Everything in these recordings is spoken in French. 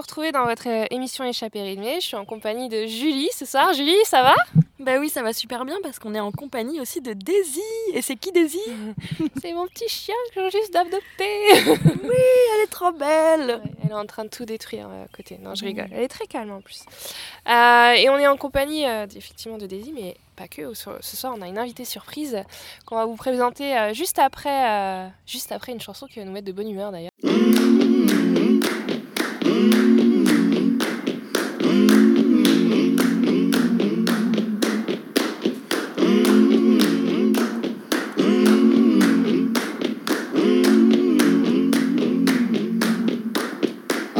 Dans votre euh, émission Échappée rythmée. Je suis en compagnie de Julie ce soir. Julie, ça va? Bah oui, ça va super bien parce qu'on est en compagnie aussi de Daisy. Et c'est qui Daisy? C'est mon petit chien que j'ai juste d'adopter. oui, elle est trop belle. elle est en train de tout détruire euh, à côté. Non, je rigole. Elle est très calme en plus. Euh, et on est en compagnie effectivement de Daisy, mais pas que. Ce soir, on a une invitée surprise qu'on va vous présenter juste après, juste après une chanson qui va nous mettre de bonne humeur d'ailleurs.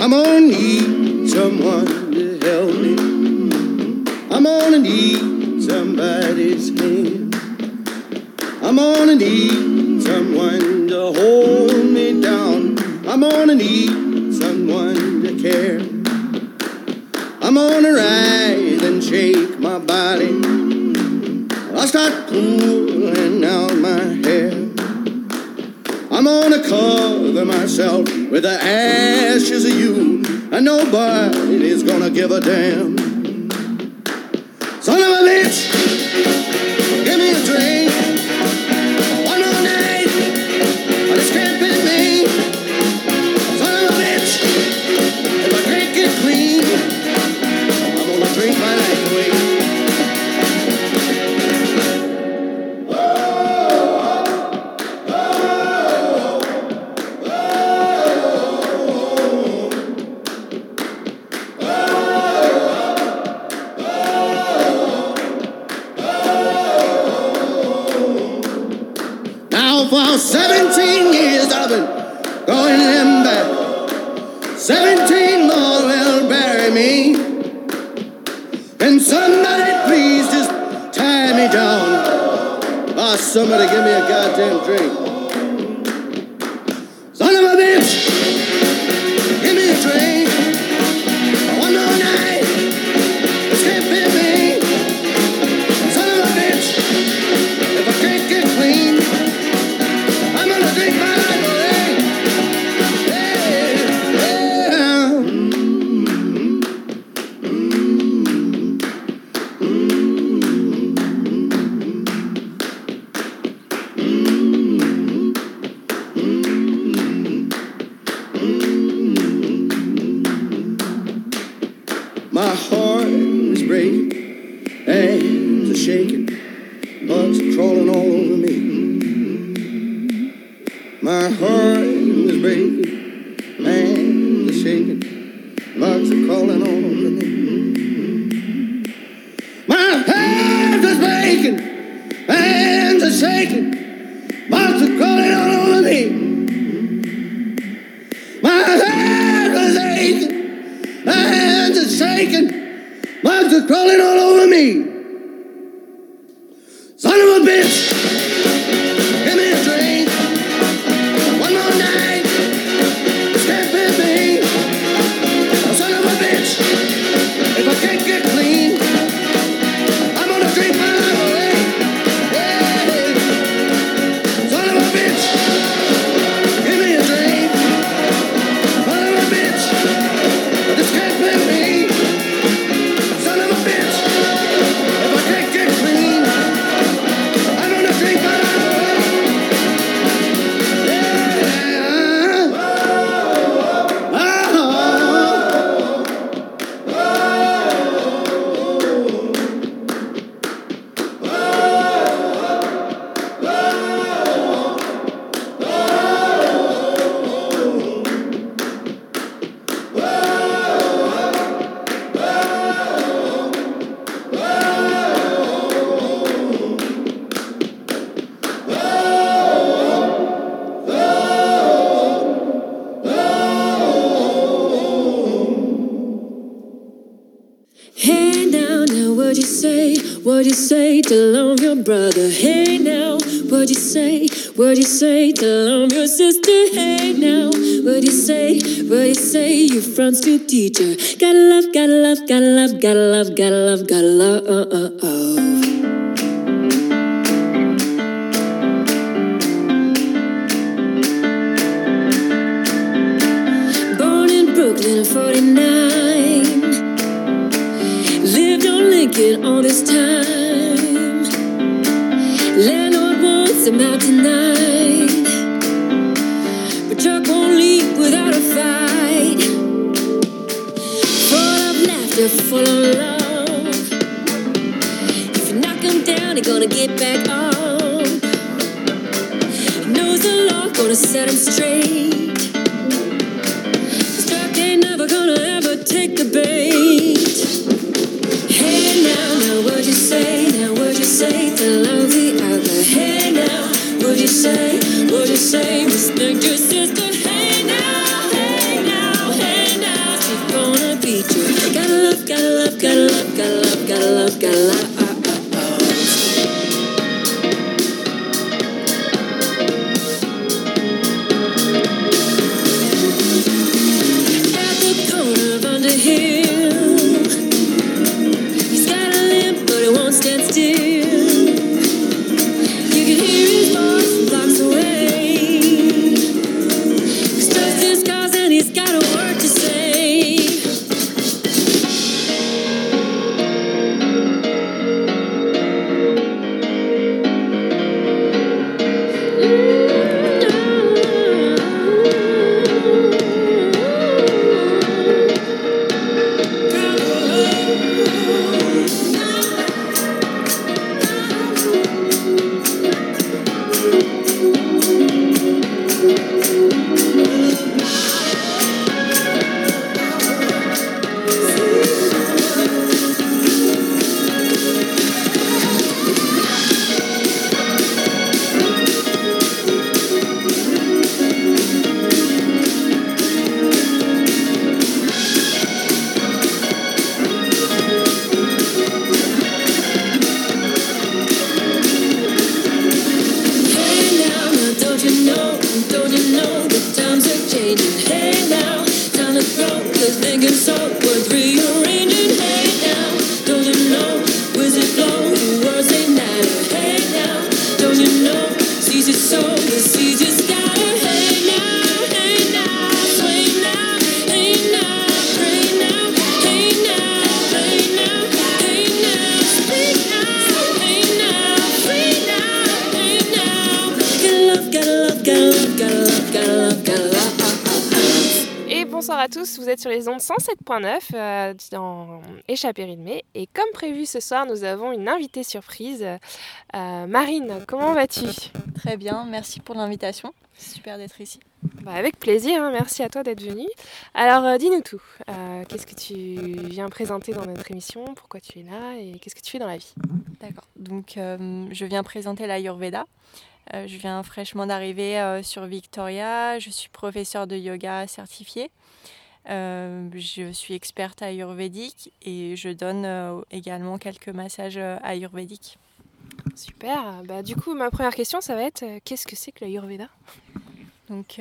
I'm gonna need someone to help me. I'm gonna need somebody's hand. I'm gonna need someone to hold me down. I'm gonna need someone to care. I'm gonna rise and shake my body. I'll start pulling out my hair. I'm gonna cover myself with the ashes of you, and nobody's gonna give a damn. Son of a bitch, give me a drink. Say love your sister? Hey now, what'd you say? What'd you say? You front street teacher. Gotta love, gotta love, gotta love, gotta love, gotta love, gotta love. Uh, uh, 101.9 euh, dans Échappée rythmée. Et comme prévu ce soir, nous avons une invitée surprise. Euh, Marine, comment vas-tu? Très bien, merci pour l'invitation. Super d'être ici. Bah avec plaisir, hein. merci à toi d'être venue. Alors euh, dis-nous tout, euh, qu'est-ce que tu viens présenter dans notre émission, pourquoi tu es là? Et qu'est-ce que tu fais dans la vie? D'accord, donc je viens présenter l'Ayurveda. Euh, je viens fraîchement d'arriver sur Victoria. Je suis professeure de yoga certifiée. Euh, je suis experte ayurvédique et je donne euh, également quelques massages euh, ayurvédiques. Super, bah, du coup ma première question ça va être euh, qu'est-ce que c'est que l'Ayurveda? Donc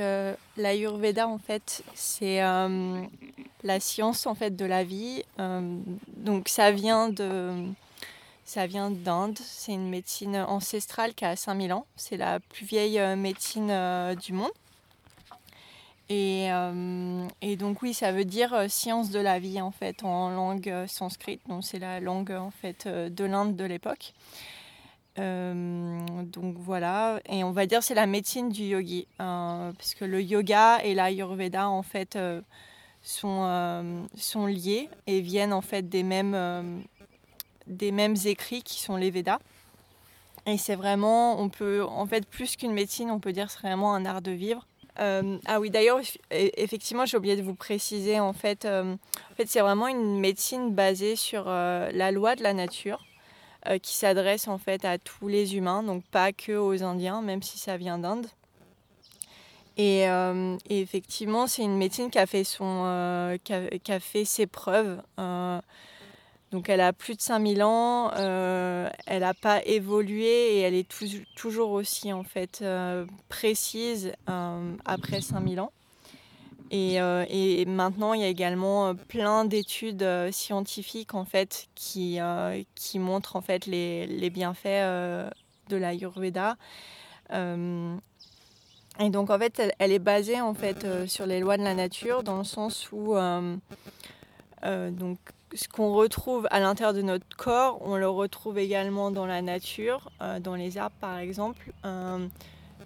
l'Ayurveda en fait c'est la science en fait de la vie. Donc ça vient de ça vient d'Inde. C'est une médecine ancestrale qui a 5000 ans. C'est la plus vieille médecine du monde. Et, euh, et donc oui, ça veut dire euh, science de la vie en fait en langue euh, sanscrite. Donc c'est la langue en fait de l'Inde de l'époque. Donc voilà, et on va dire c'est la médecine du yogi, euh, parce que le yoga et l'ayurveda en fait sont, sont liés et viennent en fait des mêmes, des mêmes écrits qui sont les Védas. Et c'est vraiment, on peut, en fait, plus qu'une médecine, on peut dire c'est vraiment un art de vivre. Euh, ah oui, d'ailleurs, eff- effectivement, j'ai oublié de vous préciser, en fait, euh, en fait c'est vraiment une médecine basée sur euh, la loi de la nature qui s'adresse en fait à tous les humains, donc pas que aux Indiens, même si ça vient d'Inde. Et, effectivement, c'est une médecine qui a fait, son, qui a fait ses preuves. Donc elle a plus de 5000 ans, euh, elle n'a pas évolué et elle est tou- toujours aussi en fait euh, précise euh, après 5000 ans. Et, maintenant, il y a également plein d'études scientifiques en fait qui, montrent en fait les, bienfaits de l'Ayurveda. Euh, et donc en fait, elle, est basée en fait sur les lois de la nature dans le sens où donc ce qu'on retrouve à l'intérieur de notre corps, on le retrouve également dans la nature, euh, dans les arbres par exemple, euh,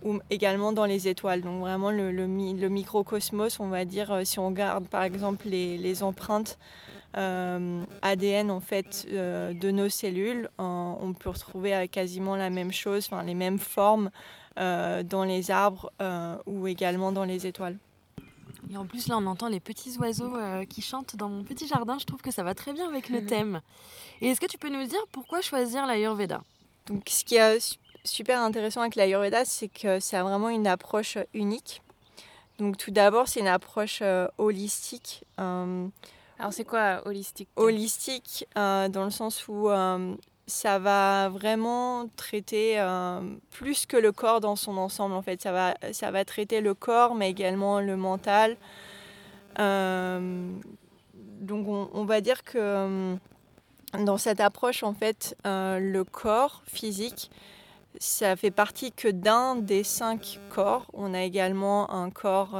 ou également dans les étoiles. Donc vraiment le, le mi- le microcosmos, on va dire, euh, si on regarde par exemple les, empreintes ADN en fait de nos cellules, on peut retrouver quasiment la même chose, enfin les mêmes formes dans les arbres ou également dans les étoiles. Et en plus, là, on entend les petits oiseaux euh, qui chantent dans mon petit jardin. Je trouve que ça va très bien avec le thème. Et est-ce que tu peux nous dire pourquoi choisir l'Ayurveda? Donc, ce qui est su- super intéressant avec l'Ayurveda, c'est que ça a vraiment une approche unique. Donc, tout d'abord, c'est une approche euh, holistique. Euh, Alors c'est quoi holistique? holistique euh, dans le sens où euh, ça va vraiment traiter euh, plus que le corps dans son ensemble. En fait, ça va, ça va traiter le corps, mais également le mental. Euh, donc, on, va dire que euh, dans cette approche, en fait, le corps physique, ça fait partie que d'un des cinq corps. On a également un corps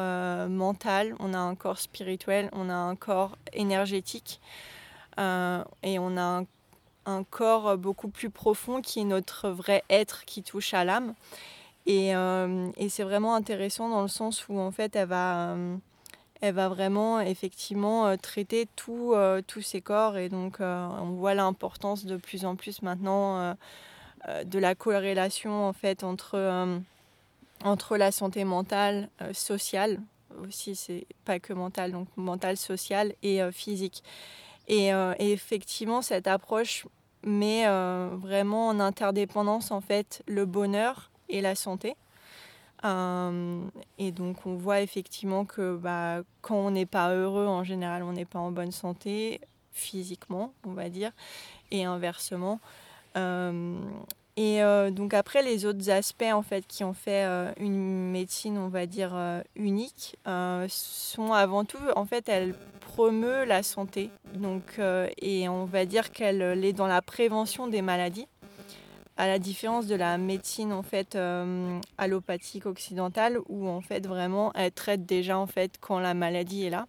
mental, on a un corps spirituel, on a un corps énergétique et on a un, un corps beaucoup plus profond qui est notre vrai être qui touche à l'âme. Et, euh, et c'est vraiment intéressant dans le sens où en fait elle va, euh, elle va vraiment effectivement euh, traiter tout, euh, tous ces corps et donc euh, on voit l'importance de plus en plus maintenant euh, euh, de la corrélation en fait entre, euh, entre la santé mentale, euh, sociale aussi, c'est pas que mentale, donc mentale, sociale et euh, physique. Et, euh, et effectivement, cette approche met euh, vraiment en interdépendance en fait le bonheur et la santé. Euh, et donc on voit effectivement que bah, quand on n'est pas heureux, en général, on n'est pas en bonne santé physiquement, on va dire, et inversement. Et euh, donc après les autres aspects en fait qui ont fait euh, une médecine on va dire euh, unique sont avant tout en fait elle promeut la santé. Donc et on va dire qu'elle elle est dans la prévention des maladies à la différence de la médecine en fait allopathique occidentale où en fait vraiment elle traite déjà en fait quand la maladie est là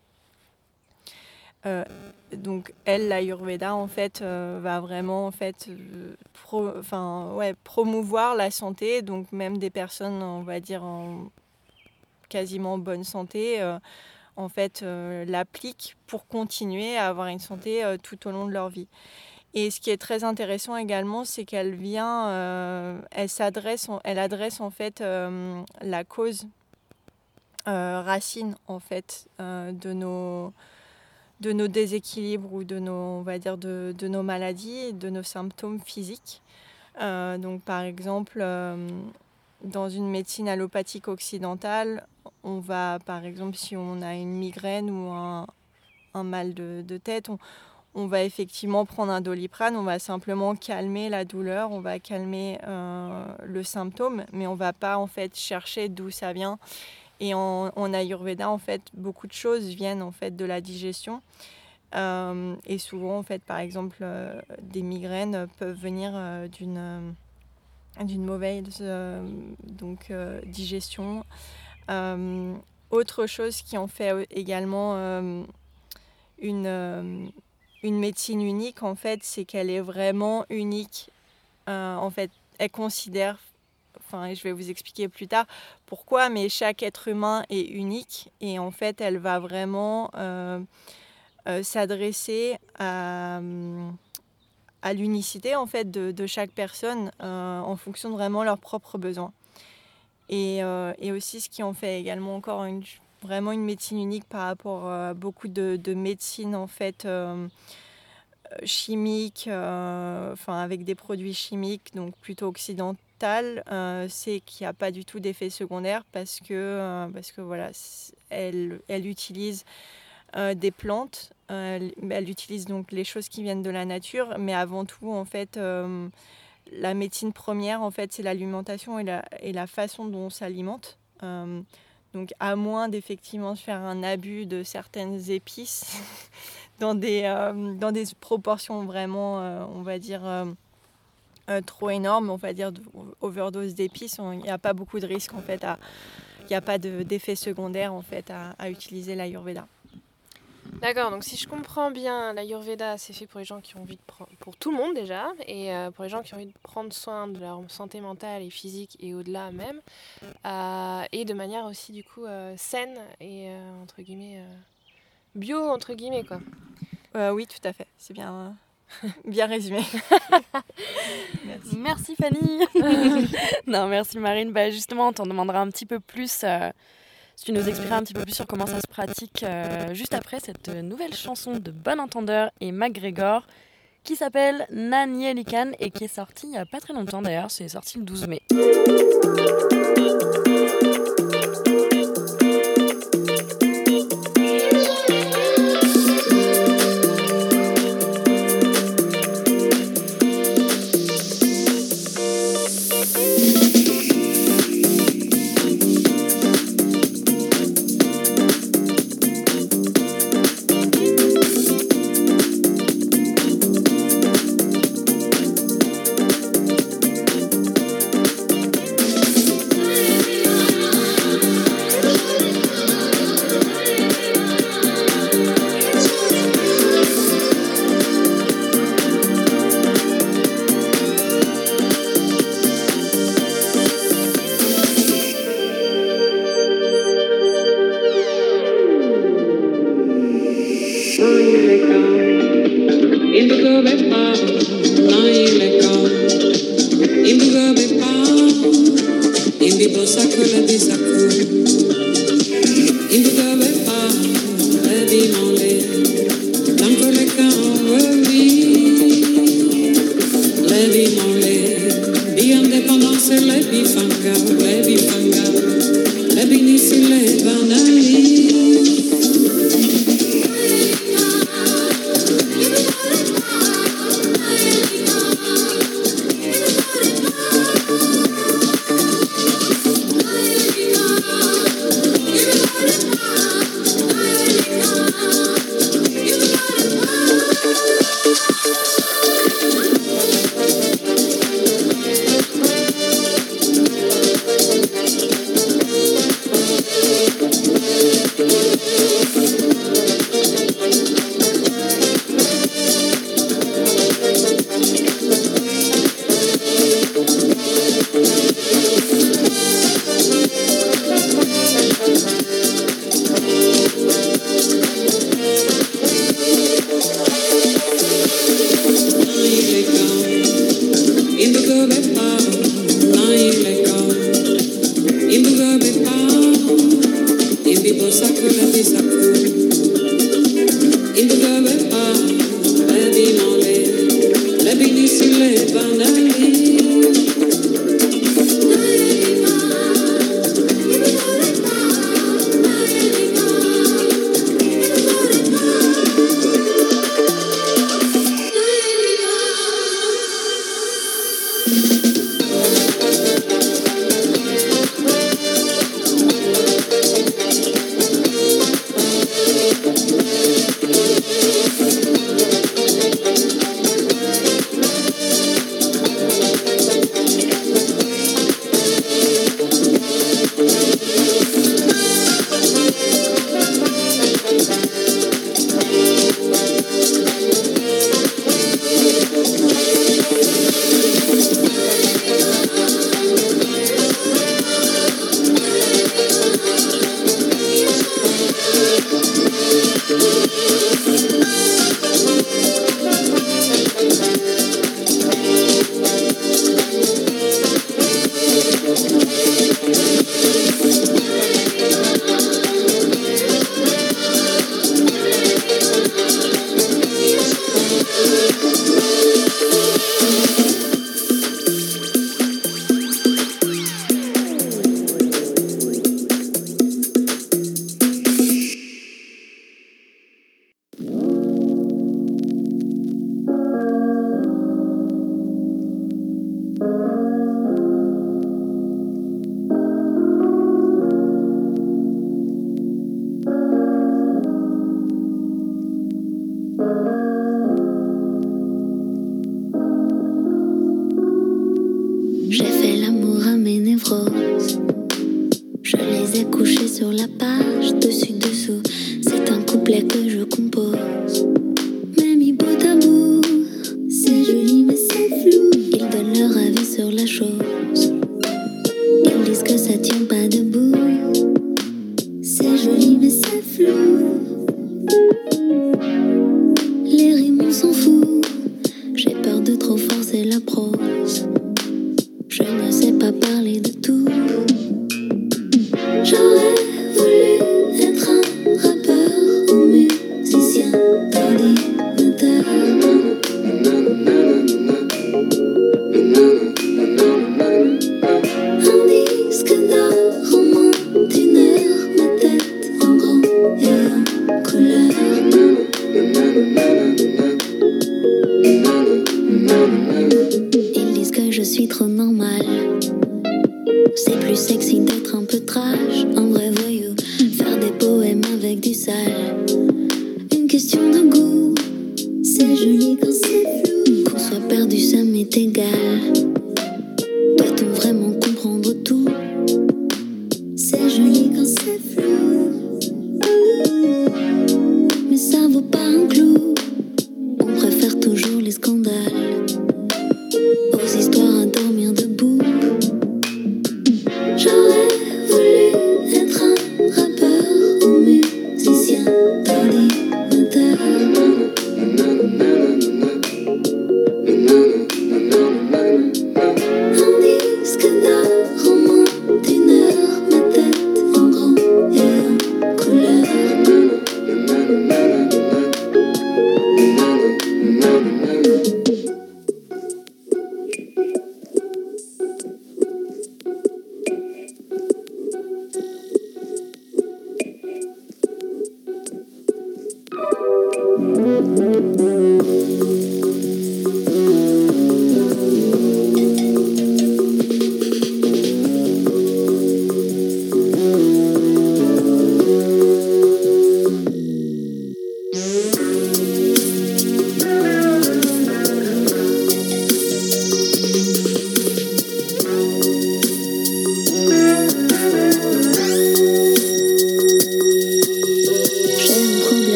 euh, donc elle, l'Ayurveda, en fait, euh, va vraiment en fait, euh, ouais, promouvoir la santé, donc même des personnes, on va dire, en quasiment bonne santé, euh, en fait, l'appliquent pour continuer à avoir une santé tout au long de leur vie. Et ce qui est très intéressant également, c'est qu'elle vient, elle s'adresse, elle adresse en fait la cause racine en fait de nos de nos déséquilibres ou de nos, on va dire, de, de nos maladies, de nos symptômes physiques. Euh, donc, par exemple, euh, dans une médecine allopathique occidentale, on va, par exemple, si on a une migraine ou un, un mal de, de tête, on, va effectivement prendre un doliprane, on va simplement calmer la douleur, on va calmer euh, le symptôme, mais on va pas en fait chercher d'où ça vient. Et en, en Ayurveda, en fait, beaucoup de choses viennent en fait de la digestion. Euh, et souvent, en fait, par exemple, euh, des migraines peuvent venir euh, d'une d'une mauvaise donc, digestion. Autre chose qui en fait également une, une médecine unique, en fait, c'est qu'elle est vraiment unique. En fait, elle considère je vais vous expliquer plus tard pourquoi, mais chaque être humain est unique et en fait, elle va vraiment euh, euh, s'adresser à, l'unicité en fait de, chaque personne euh, en fonction de vraiment leurs propres besoins. Et, aussi, ce qui en fait également encore une, vraiment une médecine unique par rapport à beaucoup de, de médecines en fait. chimiques, enfin avec des produits chimiques, donc plutôt euh, c'est qu'il n'y a pas du tout d'effet secondaire parce que, euh, parce que voilà, elle, elle utilise euh, des plantes. Elle, utilise donc les choses qui viennent de la nature, mais avant tout, en fait, la médecine première, en fait, c'est l'alimentation et la, et la façon dont on s'alimente. Donc, à moins d'effectivement faire un abus de certaines épices dans, des, dans des proportions vraiment, on va dire, euh, trop énormes, on va dire de- overdose d'épices, il n'y a pas beaucoup de risques en fait. Il n'y a pas de- d'effet secondaire en fait à, à utiliser l'Ayurveda. D'accord, donc si je comprends bien, l'Ayurveda, c'est fait pour les gens qui ont envie de prendre, pour tout le monde déjà, et euh, pour les gens qui ont envie de prendre soin de leur santé mentale et physique et au-delà même, euh, et de manière aussi du coup saine et entre guillemets bio entre guillemets quoi. Oui, tout à fait, c'est bien, bien résumé. Merci. Merci Fanny. non, merci Marine. Bah, justement, on t'en demandera un petit peu plus. euh, si tu nous expliqueras un petit peu plus sur comment ça se pratique euh, juste après cette nouvelle chanson de Bon Entendeur et McGregor qui s'appelle Nanielikan et qui est sortie il n'y a pas très longtemps d'ailleurs. C'est sorti le 12 mai.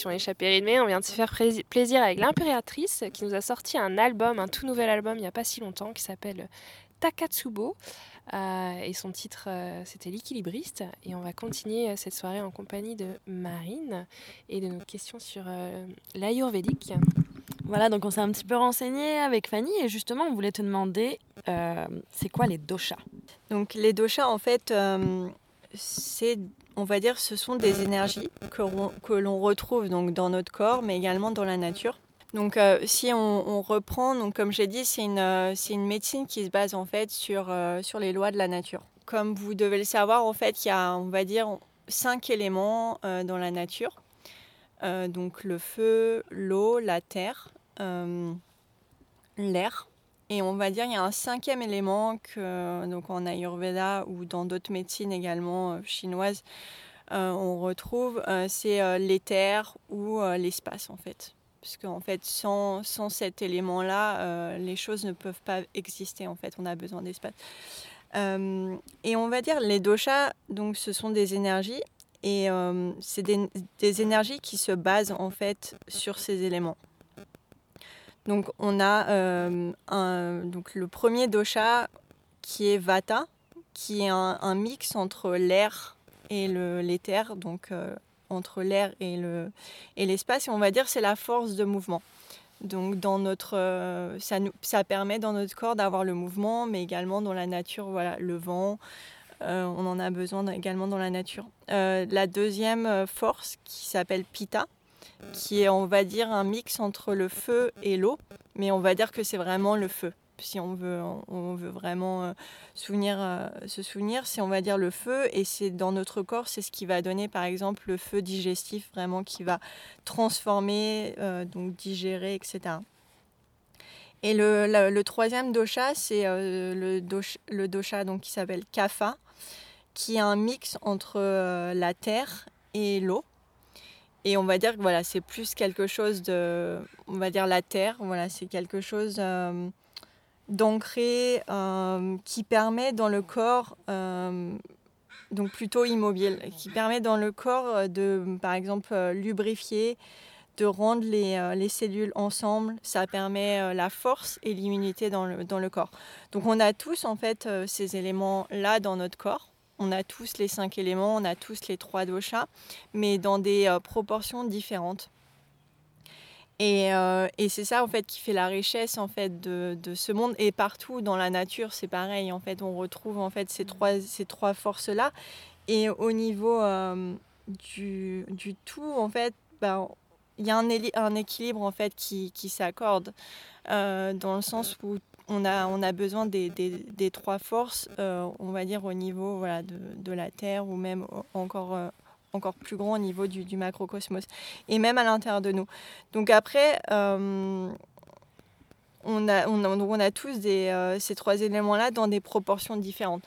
Émission Échappée rythmée. On vient de se faire plaisir avec l'impératrice qui nous a sorti un album, un tout nouvel album il n'y a pas si longtemps qui s'appelle Takatsubo. Euh, et son titre, euh, c'était L'équilibriste. Et on va continuer euh, cette soirée en compagnie de Marine et de nos questions sur euh, l'ayurvédique. Voilà, donc on s'est un petit peu renseigné avec Fanny et justement on voulait te demander euh, c'est quoi les doshas? Donc les doshas, en fait, euh, c'est, on va dire, ce sont des énergies que, l'on- retrouve donc dans notre corps, mais également dans la nature. Donc euh, si on, reprend, donc comme j'ai dit, c'est une, euh, c'est une médecine qui se base en fait sur, euh, sur les lois de la nature. Comme vous devez le savoir, en fait, il y a, on va dire, cinq éléments dans la nature. Donc le feu, l'eau, la terre, l'air. Et on va dire il y a un cinquième élément que donc en Ayurveda ou dans d'autres médecines également euh, chinoises euh, on retrouve, euh, c'est euh, l'éther ou l'espace en fait. Parce qu'en fait sans, sans cet élément-là, les choses ne peuvent pas exister en fait. On a besoin d'espace. Et on va dire les doshas, donc ce sont des énergies et c'est des énergies qui se basent en fait sur ces éléments. Donc on a euh, donc le premier dosha qui est Vata, qui est un, mix entre l'air et l'éther, donc euh, entre l'air et le et l'espace. Et on va dire c'est la force de mouvement. Donc dans notre, euh, ça, ça permet dans notre corps d'avoir le mouvement, mais également dans la nature, voilà, le vent. on en a besoin également dans la nature. La deuxième force qui s'appelle Pitta, qui est, on va dire, un mix entre le feu et l'eau, mais on va dire que c'est vraiment le feu. Si on veut, on veut vraiment euh, souvenir, euh, se souvenir, c'est on va dire le feu, et c'est dans notre corps, c'est ce qui va donner par exemple le feu digestif, vraiment qui va transformer, euh, donc digérer, etc. Et le, le troisième dosha, c'est le, dosh- le dosha donc, qui s'appelle Kapha, qui est un mix entre la terre et l'eau. Et on va dire que voilà, c'est plus quelque chose de. On va dire la terre, voilà, c'est quelque chose euh, d'ancré euh, qui permet dans le corps, euh, donc plutôt immobile, qui permet dans le corps de, par exemple, lubrifier, de rendre les, les cellules ensemble. Ça permet la force et l'immunité dans le, dans le corps. Donc on a tous en fait ces éléments-là dans notre corps. On a tous les cinq éléments, on a tous les trois doshas, mais dans des euh, proportions différentes. Et, euh, et c'est ça en fait qui fait la richesse en fait de, ce monde. Et partout dans la nature c'est pareil en fait. On retrouve en fait ces trois ces trois forces là et au niveau euh, du, du tout en fait ben, il y a un, équilibre en fait qui, qui s'accorde dans le sens où on a, on a besoin des, des, des trois forces, euh, on va dire au niveau voilà, de, de la Terre ou même encore, euh, encore plus grand au niveau du, du macrocosmos et même à l'intérieur de nous. Donc après, euh, on, a, on, a, donc on a tous des, ces trois éléments-là dans des proportions différentes.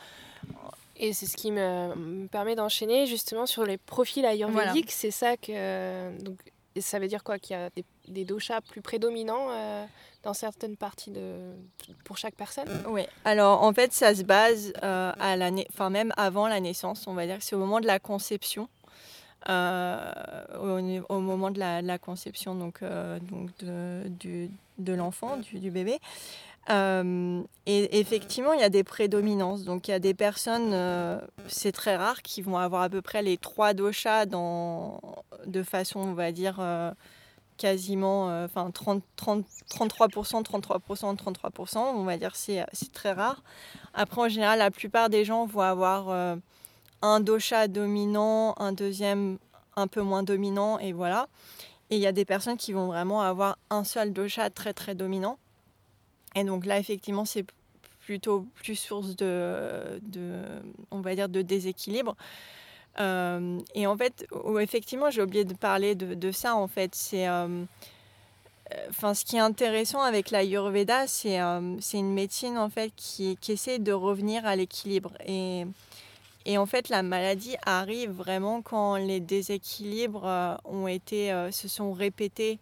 Et c'est ce qui me, me permet d'enchaîner justement sur les profils ayurvédiques. C'est ça que. Donc, ça veut dire quoi? Qu'il y a des, des doshas plus prédominants dans certaines parties de, pour chaque personne Oui, alors en fait, ça se base euh, à la enfin même avant la naissance, on va dire que c'est au moment de la conception, euh, au, moment de la, conception donc, euh, donc de, de l'enfant, du, bébé. Et effectivement, il y a des prédominances. Donc, il y a des personnes, c'est très rare, qui vont avoir à peu près les trois doshas dans, de façon, on va dire, quasiment euh, enfin 30, 30, 33%, 33%, 33%. On va dire c'est c'est très rare. Après, en général, la plupart des gens vont avoir euh, un dosha dominant, un deuxième un peu moins dominant, et voilà. Et il y a des personnes qui vont vraiment avoir un seul dosha très très dominant. Et donc là, effectivement, c'est plutôt plus source de, de, on va dire, de déséquilibre. Euh, et en fait, effectivement, j'ai oublié de parler de, de ça. En fait, c'est, euh, euh, enfin, ce qui est intéressant avec l'Ayurveda, c'est, c'est une médecine en fait qui, qui essaie de revenir à l'équilibre. Et, et en fait, la maladie arrive vraiment quand les déséquilibres ont été, se sont répétés.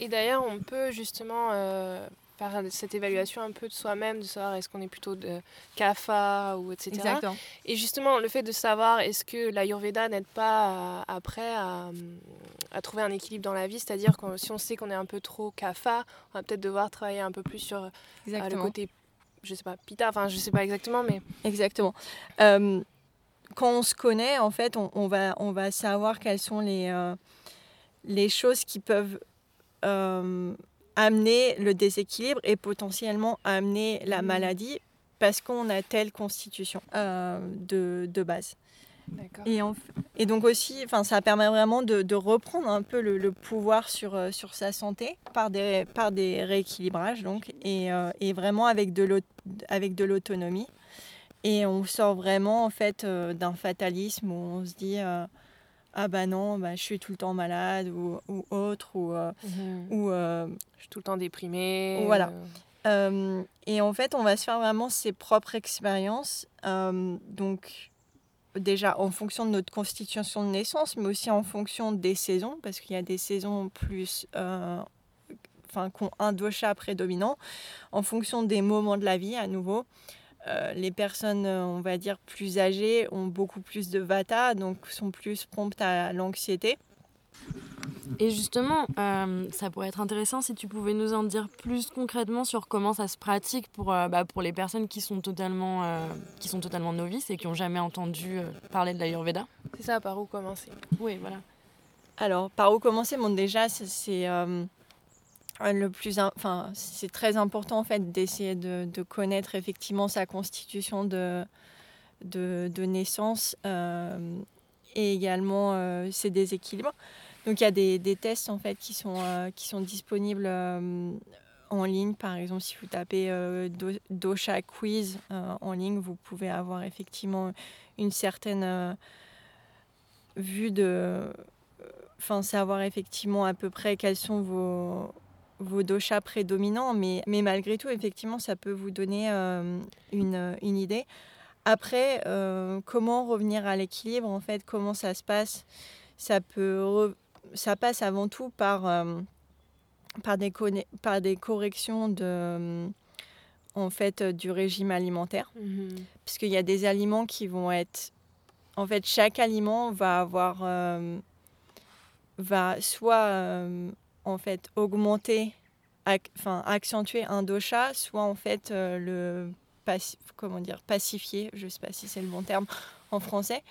Et d'ailleurs, on peut justement faire cette évaluation un peu de soi-même, de savoir est-ce qu'on est plutôt de kapha ou etc. Exactement. Et justement, le fait de savoir est-ce que l'Ayurveda n'aide pas à- après à, à trouver un équilibre dans la vie, c'est-à-dire que si on sait qu'on est un peu trop kapha, on va peut-être devoir travailler un peu plus sur euh, le côté, je sais pas, pita, enfin je sais pas exactement, mais Exactement. Euh, quand on se connaît, en fait, on, on va, on va savoir quelles sont les, euh, les choses qui peuvent amener le déséquilibre et potentiellement amener la Mhm. maladie parce qu'on a telle constitution euh, de, de base. Et, en- et donc aussi, ça permet vraiment de, de reprendre un peu le, le pouvoir sur, euh, sur sa santé par des, par des rééquilibrages donc, et, euh, et vraiment avec de l'autonomie. Et on sort vraiment en fait euh, d'un fatalisme où on se dit ah bah non, bah, je suis tout le temps malade ou, ou autre ou, euh, Mhm. ou euh, Je suis tout le temps déprimée. Voilà. euh, et en fait, on va se faire vraiment ses propres expériences. donc, déjà en fonction de notre constitution de naissance, mais aussi en fonction des saisons, parce qu'il y a des saisons plus. Enfin, qui ont un dosha prédominant, en fonction des moments de la vie à nouveau. Euh, les personnes, euh, on va dire, plus âgées ont beaucoup plus de vata, donc sont plus promptes à l'anxiété. Et justement, euh, ça pourrait être intéressant si tu pouvais nous en dire plus concrètement sur comment ça se pratique pour, euh, bah, pour les personnes qui sont, totalement, euh, qui sont totalement novices et qui n'ont jamais entendu euh, parler de l'Ayurveda. C'est ça, par où commencer? Oui, voilà. Alors, par où commencer? Bon, déjà, c'est- c'est euh, le plus, enfin, c'est très important en fait d'essayer de, connaître effectivement sa constitution de, de, naissance euh, et également euh, ses déséquilibres. Donc, il y a des, tests en fait qui sont, euh, qui sont disponibles euh, en ligne. Par exemple, si vous tapez euh, Do- Dosha Quiz euh, en ligne, vous pouvez avoir effectivement une certaine euh, vue de enfin, savoir effectivement à peu près quels sont vos, vos doshas prédominants, mais, mais malgré tout, effectivement, ça peut vous donner euh, une, une idée. Après, euh, comment revenir à l'équilibre, en fait, comment ça se passe? Ça, peut ça passe avant tout par, euh, par, des, par des corrections de, euh, en fait, euh, du régime alimentaire. Puisqu'il y a des aliments qui vont être... En fait, chaque aliment va avoir... euh, va soit, euh, en fait, augmenter, ac- enfin, accentuer un dosha, soit, en fait, euh, le... comment dire Pacifier, je sais pas si c'est le bon terme en français.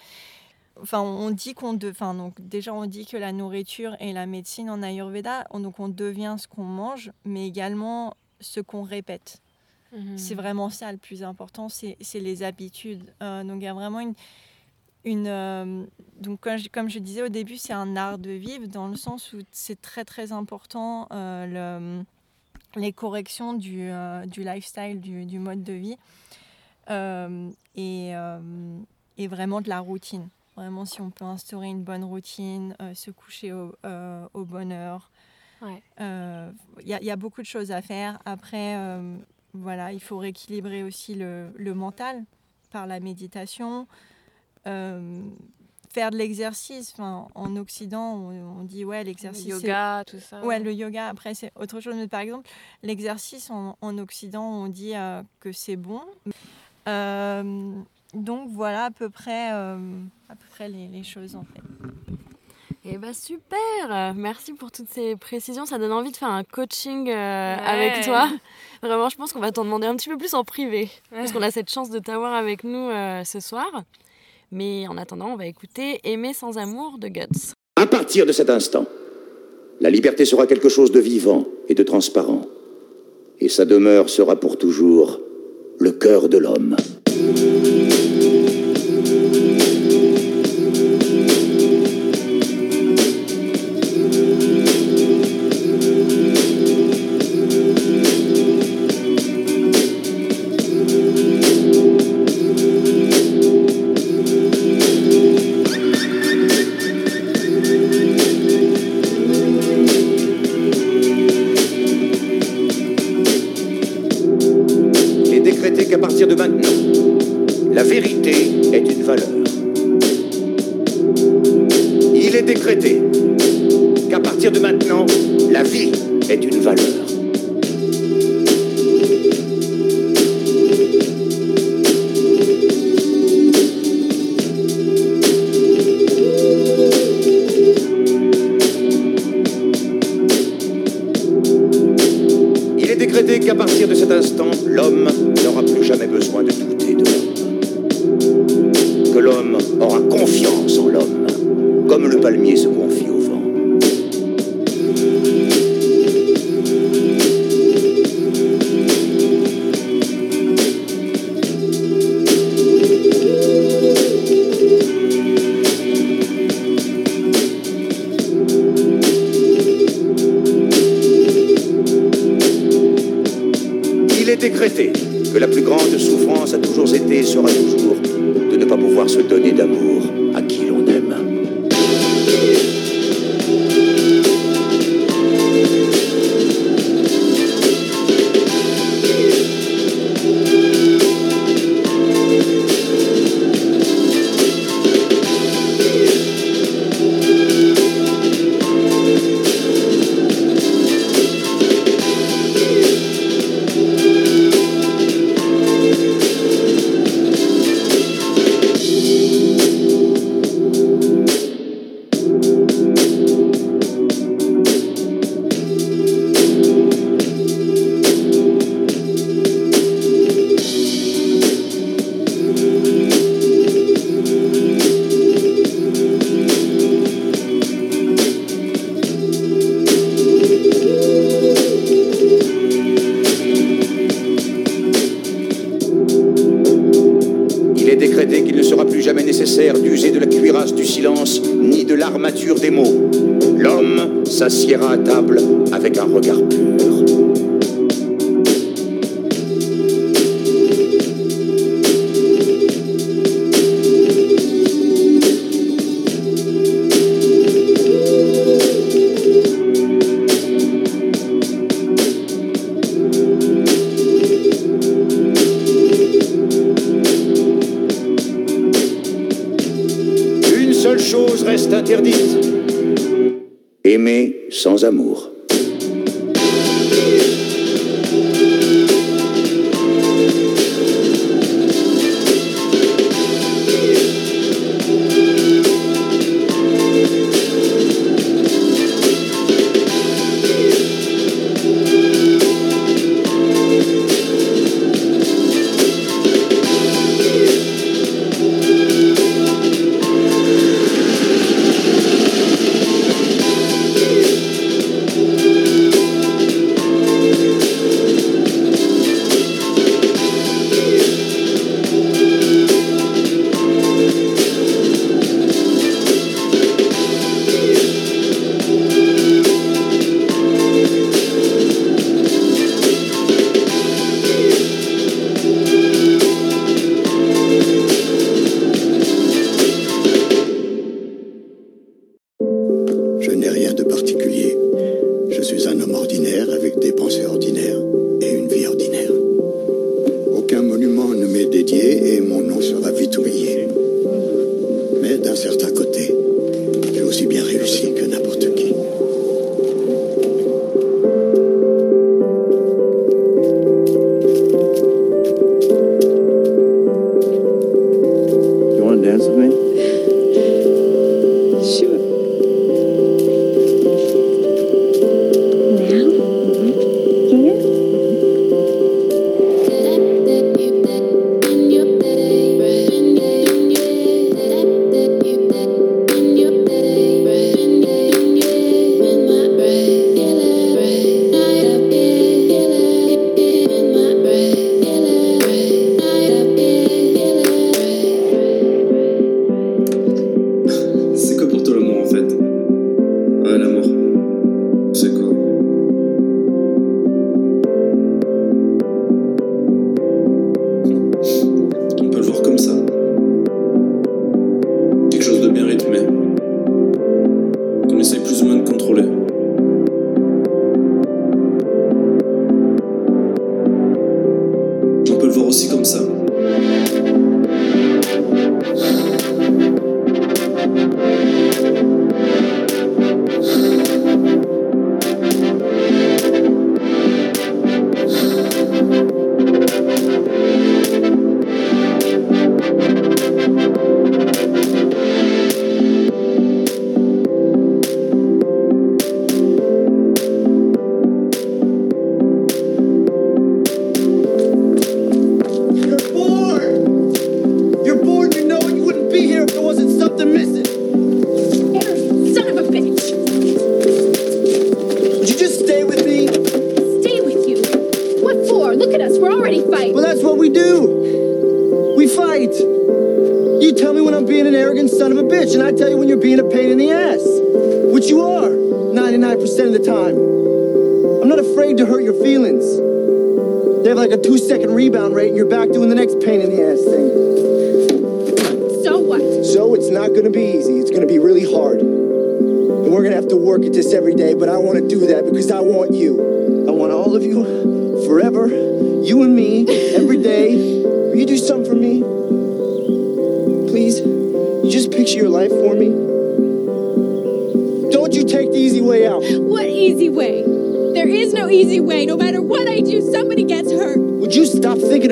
Enfin, on dit qu'on... de- Enfin, donc, déjà, on dit que la nourriture et la médecine en Ayurveda, on- donc on devient ce qu'on mange, mais également ce qu'on répète. Mhm. C'est vraiment ça le plus important, c'est c'est les habitudes. Euh, donc il y a vraiment une... une euh, donc comme je, comme je disais au début, c'est un art de vivre dans le sens où c'est très très important euh, le- les corrections du, euh, du lifestyle, du, du mode de vie et, et vraiment de la routine. Vraiment si on peut instaurer une bonne routine, se coucher au, au bonne heure. Ouais. Il y, a- il y a beaucoup de choses à faire. Après, voilà, il faut rééquilibrer aussi le, le mental par la méditation. Euh, faire de l'exercice. Enfin, en Occident, on, on dit ouais, Le l'exercice. c'est- yoga, tout ça. Ouais, le yoga, après, c'est autre chose. Mais par exemple, l'exercice en, en Occident, on dit euh, que c'est bon. Euh, donc voilà à peu près, euh, à peu près les, les choses en fait. Eh bah super Merci pour toutes ces précisions. Ça donne envie de faire un coaching euh, avec toi. Vraiment, je pense qu'on va t'en demander un petit peu plus en privé. Parce qu'on a cette chance de t'avoir avec nous euh, ce soir. Mais en attendant, on va écouter Aimer sans amour de Guts. À partir de cet instant, la liberté sera quelque chose de vivant et de transparent. Et sa demeure sera pour toujours le cœur de l'homme. Qu'à partir de cet instant, l'homme n'aura plus jamais besoin de douter de l'homme. Que l'homme aura confiance en l'homme, comme le palmier se confie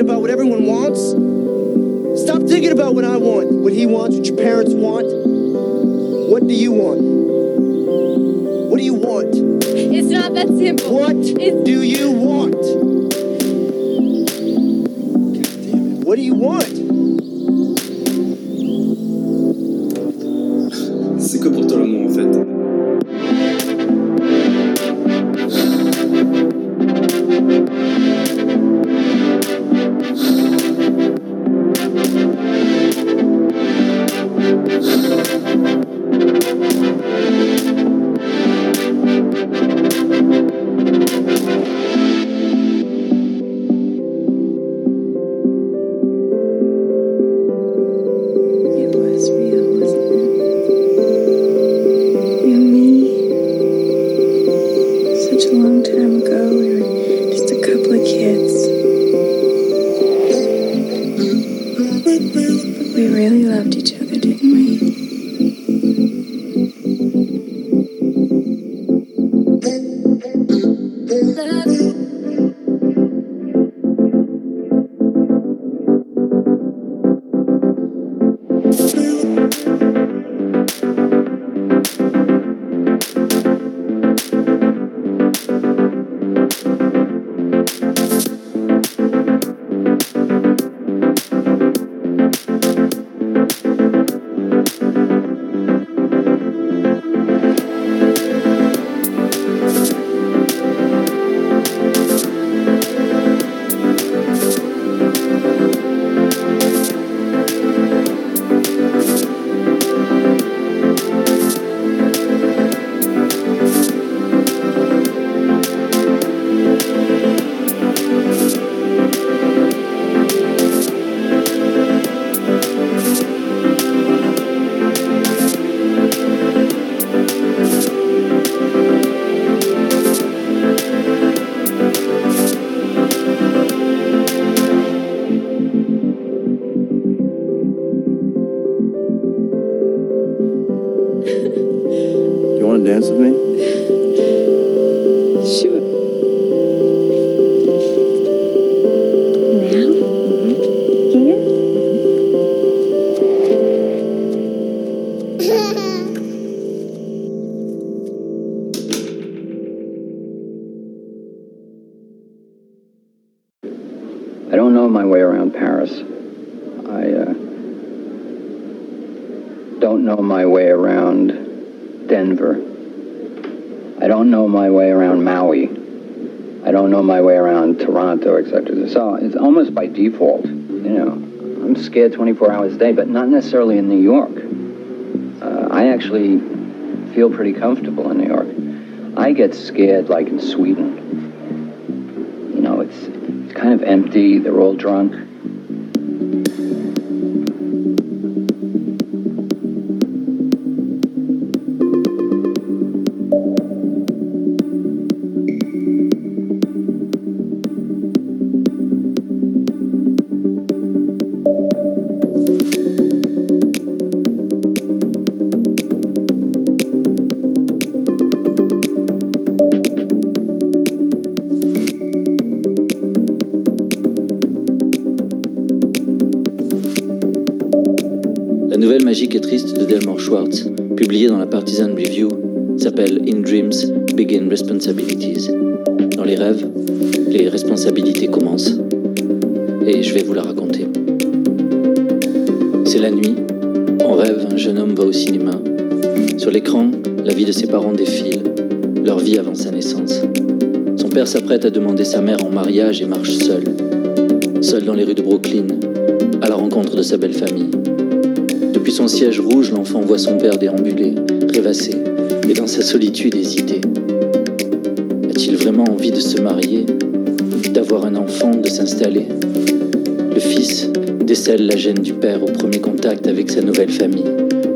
about what everyone wants. Stop thinking about what I want, what he wants, what your parents want. What do you want? What do you want? It's not that simple. What it's- do you want? God damn it. What do you want? I'm 24 hours a day, but not necessarily in New York. Uh, I actually feel pretty comfortable in New York. I get scared like in Sweden. You know, it's, it's kind of empty. They're all drunk. Nouvelle magique et triste de Delmore Schwartz, publiée dans la Partisan Review, s'appelle In Dreams Begin Responsibilities. Dans les rêves, les responsabilités commencent. Et je vais vous la raconter. C'est la nuit, en rêve, un jeune homme va au cinéma. Sur l'écran, la vie de ses parents défile, leur vie avant sa naissance. Son père s'apprête à demander sa mère en mariage et marche seul. Seul dans les rues de Brooklyn, à la rencontre de sa belle famille. Depuis son siège rouge, l'enfant voit son père déambuler, rêvasser, et dans sa solitude hésiter. A-t-il vraiment envie de se marier, d'avoir un enfant, de s'installer? Le fils décèle la gêne du père au premier contact avec sa nouvelle famille,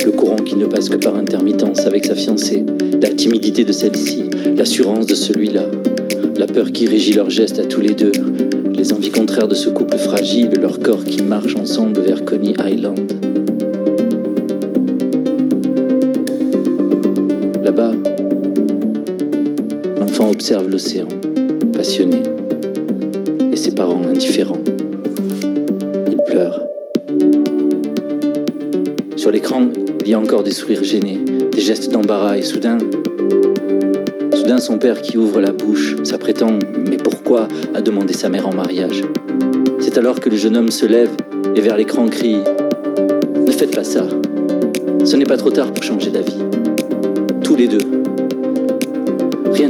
le courant qui ne passe que par intermittence avec sa fiancée, la timidité de celle-ci, l'assurance de celui-là, la peur qui régit leurs gestes à tous les deux, les envies contraires de ce couple fragile, leur corps qui marche ensemble vers Coney Island. Observe l'océan, passionné, et ses parents indifférents. Il pleure. Sur l'écran, il y a encore des sourires gênés, des gestes d'embarras, et soudain, soudain son père qui ouvre la bouche, s'apprêtant, mais pourquoi, à demander sa mère en mariage? C'est alors que le jeune homme se lève et vers l'écran crie Ne faites pas ça. Ce n'est pas trop tard pour changer d'avis tous les deux.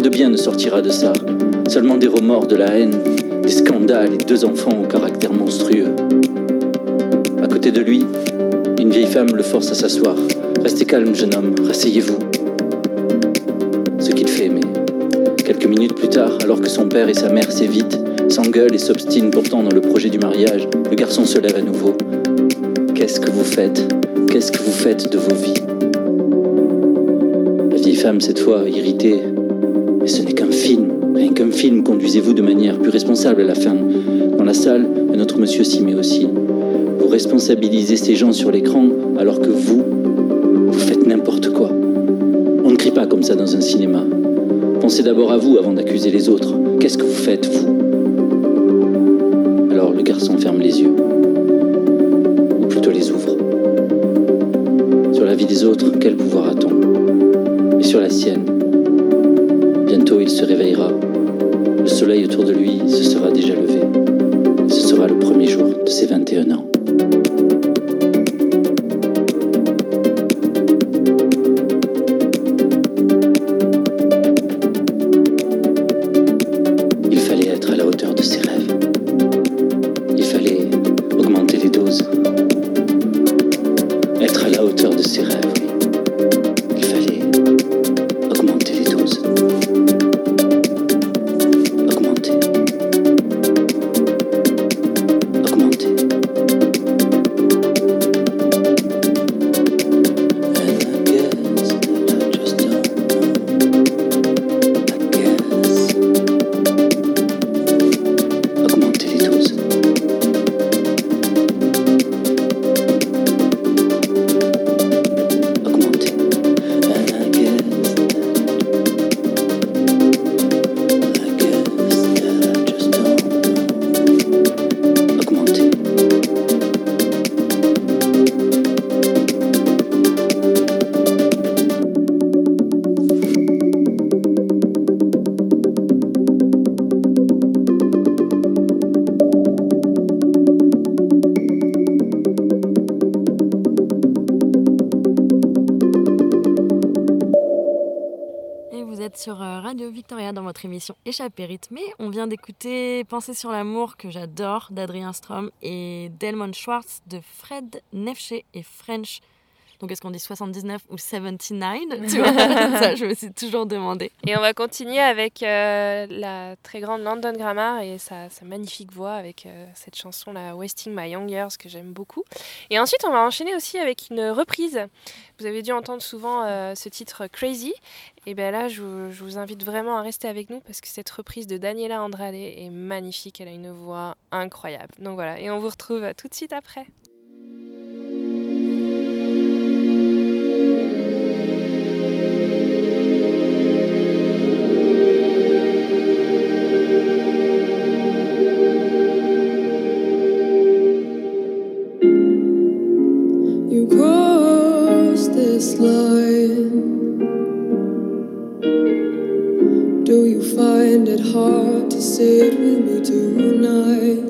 De bien ne sortira de ça, seulement des remords, de la haine, des scandales et deux enfants au caractère monstrueux. À côté de lui, une vieille femme le force à s'asseoir. Restez calme, jeune homme, rasseyez-vous. Ce qu'il fait, mais quelques minutes plus tard, alors que son père et sa mère s'évitent, s'engueulent et s'obstinent pourtant dans le projet du mariage, le garçon se lève à nouveau. Qu'est-ce que vous faites? Qu'est-ce que vous faites de vos vies? La vieille femme, cette fois, irritée. Conduisez-vous de manière plus responsable à la fin. Dans la salle, un autre monsieur s'y met aussi. Vous responsabilisez ces gens sur l'écran alors que vous, vous faites n'importe quoi. On ne crie pas comme ça dans un cinéma. Pensez d'abord à vous avant d'accuser les autres. Qu'est-ce que vous faites, vous Alors le garçon ferme les yeux. Ou plutôt les ouvre. Sur la vie des autres, quel pouvoir a-t-on? Et sur la sienne? Bientôt il se réveillera. Le soleil autour de lui se sera déjà levé. Ce sera le premier jour de ses 21 ans. Euh, Radio Victoria dans votre émission Échappée rythmée. On vient d'écouter Penser sur l'amour que j'adore d'Adrien Strom et Delmon Schwartz de Fred Nefché et French donc est-ce qu'on dit 79 ou 79 tu vois Ça, je me suis toujours demandé. Et on va continuer avec euh, la très grande London Grammar et sa, sa magnifique voix avec euh, cette chanson, la Wasting My Young Years, que j'aime beaucoup. Et ensuite, on va enchaîner aussi avec une reprise. Vous avez dû entendre souvent euh, ce titre Crazy. Et bien là, je vous, je vous invite vraiment à rester avec nous parce que cette reprise de Daniela Andrade est magnifique. Elle a une voix incroyable. Donc voilà, et on vous retrouve tout de suite après. It hard to sit with me tonight?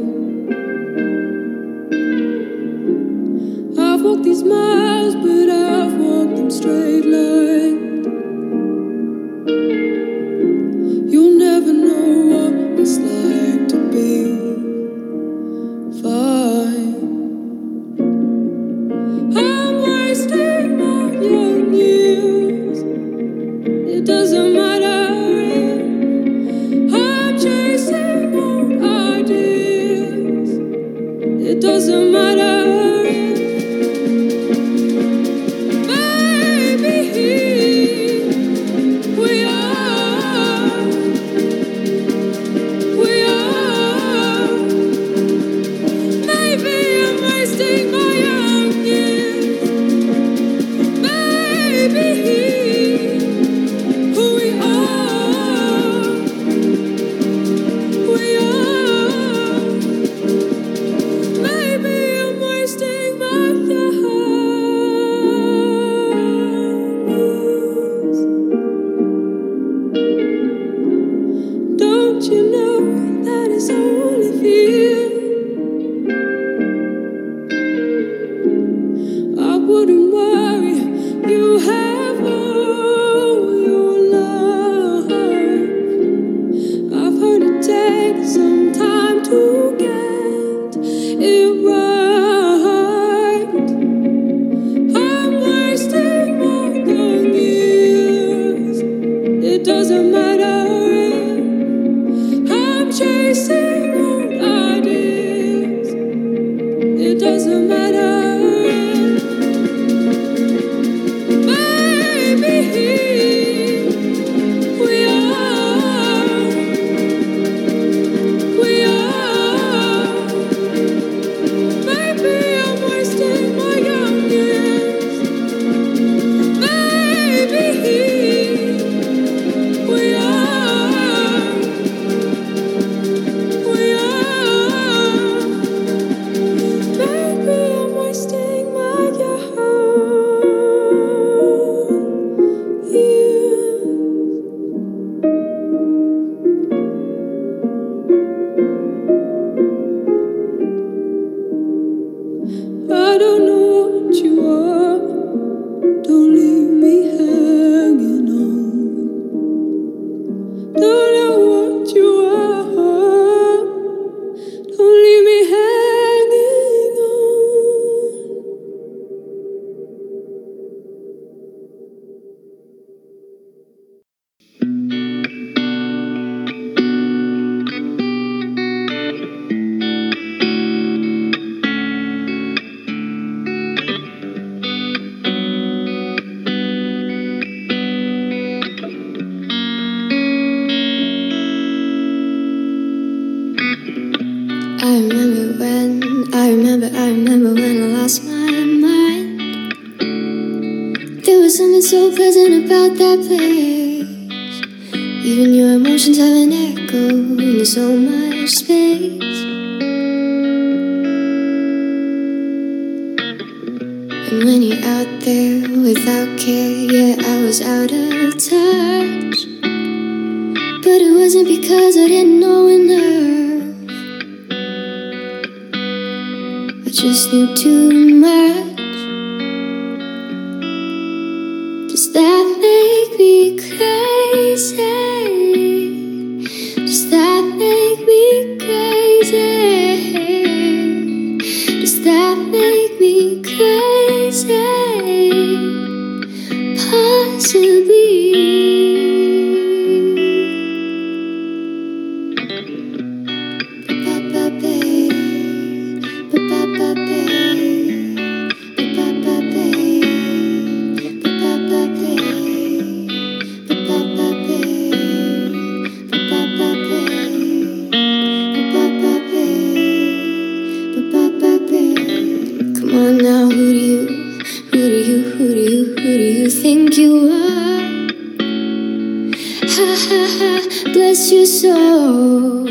Soul.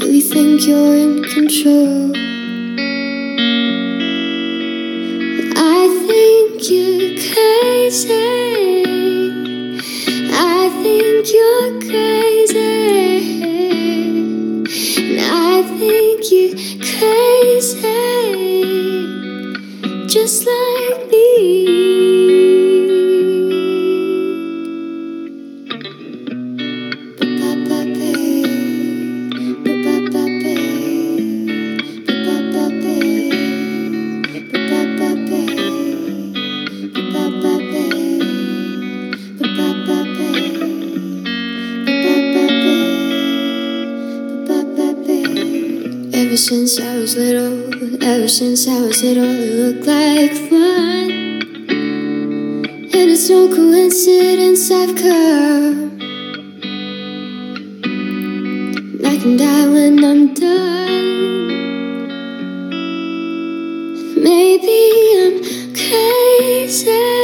Really think you're in control? I think you're crazy. I think you're crazy. And I think you're crazy. Just like me. Since I was little, it looked like fun. And it's no coincidence I've come. I can die when I'm done. Maybe I'm crazy.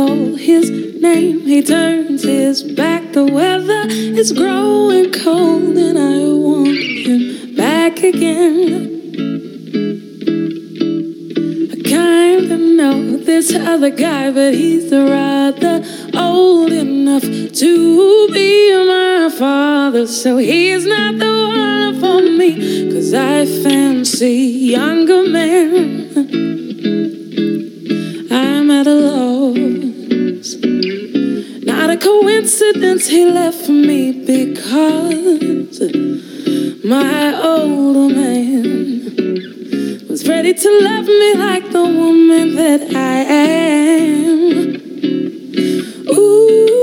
Call his name. He turns his back. The weather is growing cold, and I want him back again. I kinda know this other guy, but he's rather old enough to be my father. So he's not the one for me, cause I fancy younger men. I'm at a loss. Coincidence he left me because my older man was ready to love me like the woman that I am. Ooh,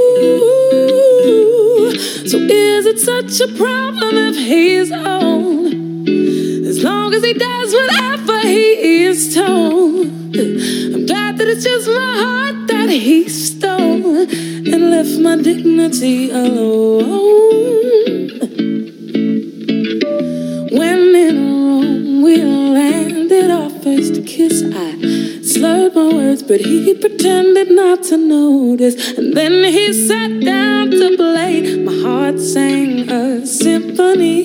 so is it such a problem if he's old? As long as he does whatever he is told. I'm glad that it's just my heart my dignity alone. When in Rome we landed our first kiss, I slurred my words, but he pretended not to notice. And then he sat down to play. My heart sang a symphony.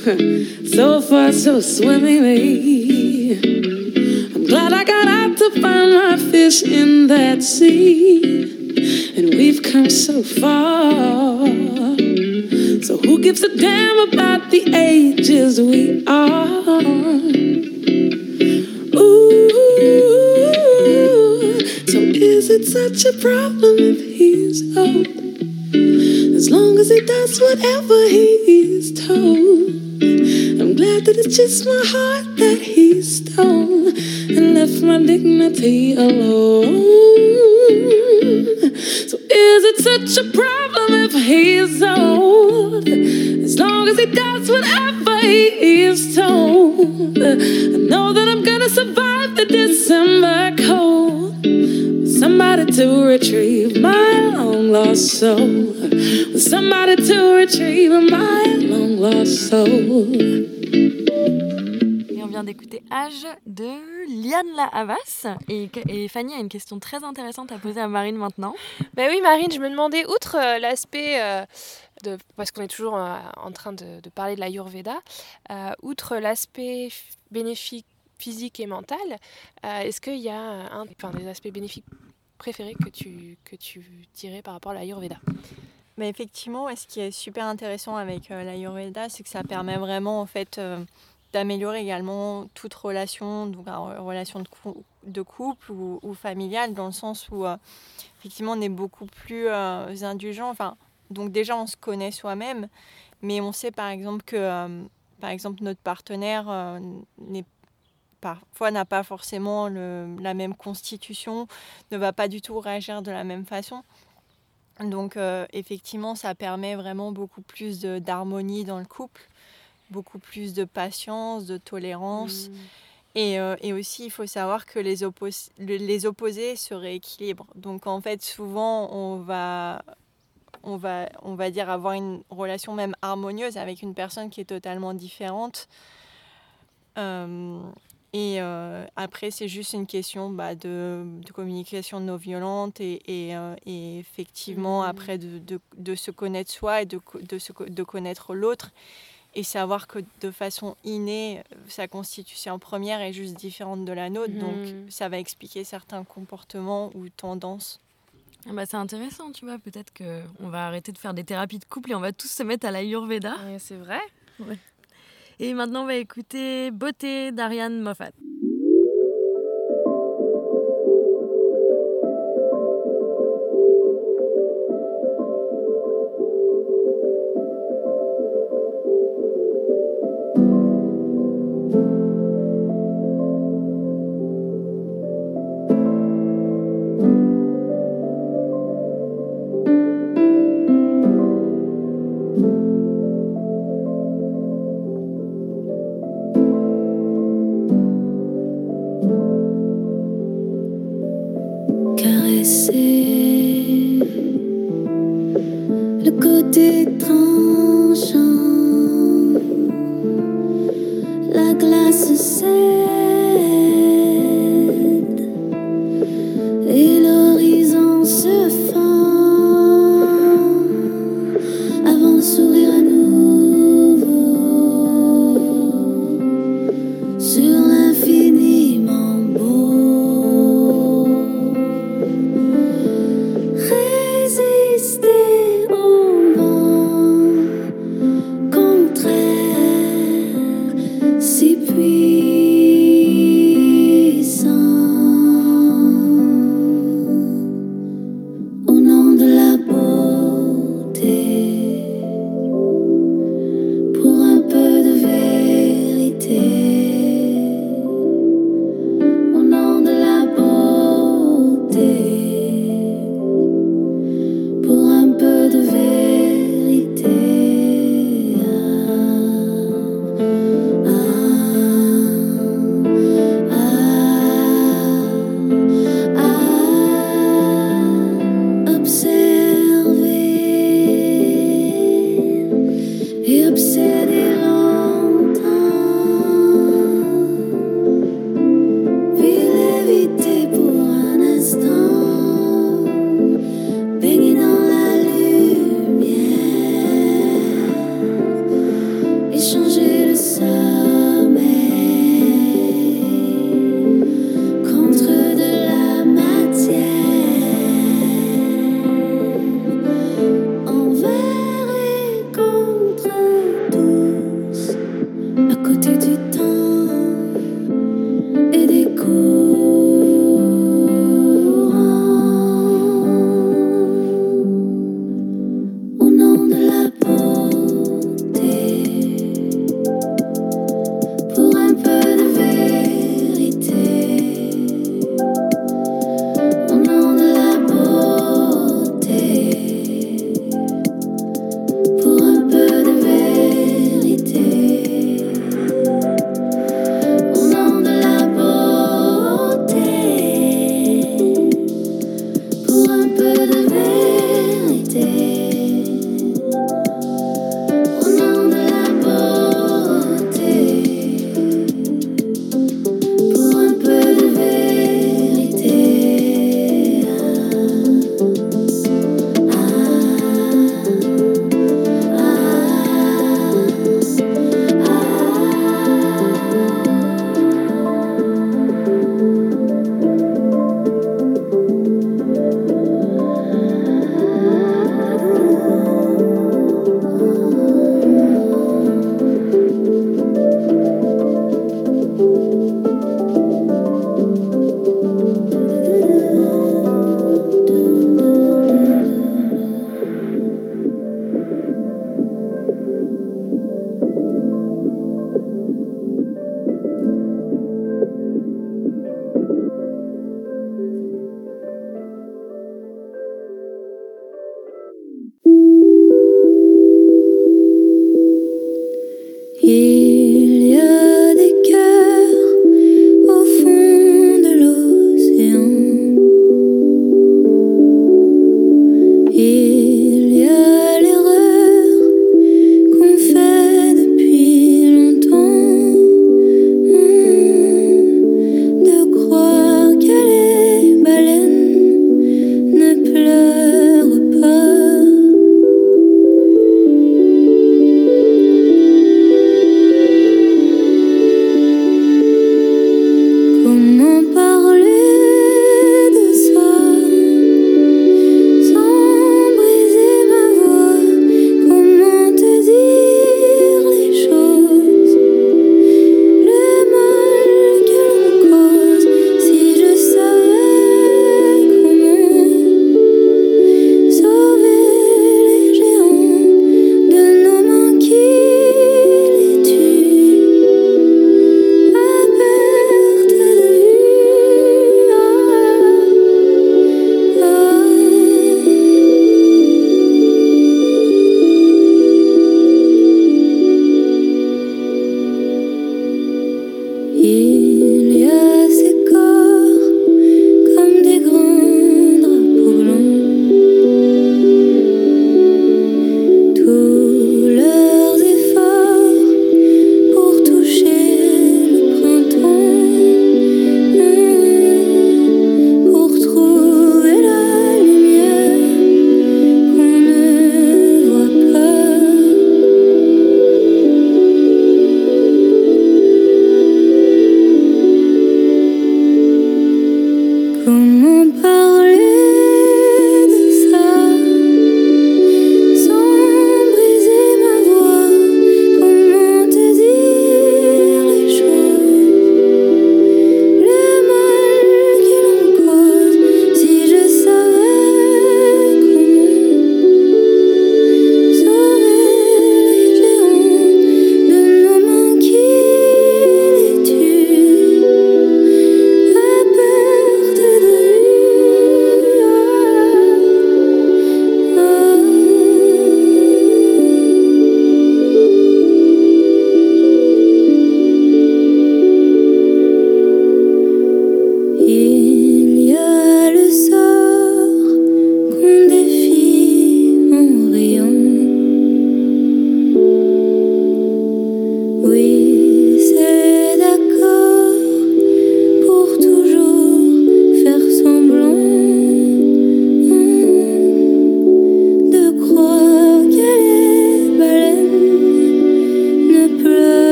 so far, so swimmingly. I'm glad I got out to find my fish in that sea come so far. So who gives a damn about the ages we are? Ooh, so is it such a problem if he's old? As long as he does whatever he's told. I'm glad that it's just my heart that he stole and left my dignity alone. Âge de Liane La Havas. Et, et Fanny a une question très intéressante à poser à Marine maintenant. Bah oui, Marine, je me demandais, outre euh, l'aspect, euh, de, parce qu'on est toujours euh, en train de, de parler de l'Ayurveda, euh, outre l'aspect bénéfique physique et mental, euh, est-ce qu'il y a un, enfin, des aspects bénéfiques préférés que tu, que tu dirais par rapport à l'Ayurveda? Mais effectivement, et ce qui est super intéressant avec euh, l'Ayurveda, c'est que ça permet vraiment en fait euh, d'améliorer également toute relation, donc euh, relation de, cou- de couple ou, familiale, dans le sens où euh, effectivement on est beaucoup plus euh, indulgent. Enfin, donc déjà on se connaît soi-même, mais on sait par exemple que par exemple notre partenaire n'est parfois n'a pas forcément la même constitution, ne va pas du tout réagir de la même façon. Donc effectivement, ça permet vraiment beaucoup plus d'harmonie dans le couple, beaucoup plus de patience, de tolérance. Et, euh, et aussi, il faut savoir que les, oppos- le- les opposés se rééquilibrent. Donc en fait, souvent, on va, on, va, on va dire avoir une relation même harmonieuse avec une personne qui est totalement différente. Euh, et euh, après, c'est juste une question bah, de, de communication non violente et, et, euh, et effectivement, après, de, de, de se connaître soi et de, de, se connaître l'autre et savoir que de façon innée, sa constitution première est juste différente de la nôtre. Donc, Mhm. ça va expliquer certains comportements ou tendances. Ah bah, c'est intéressant, tu vois. Peut-être qu'on va arrêter de faire des thérapies de couple et on va tous se mettre à l'Ayurveda. c'est vrai. Ouais. Et maintenant, on va écouter Beauté d'Ariane Moffat. La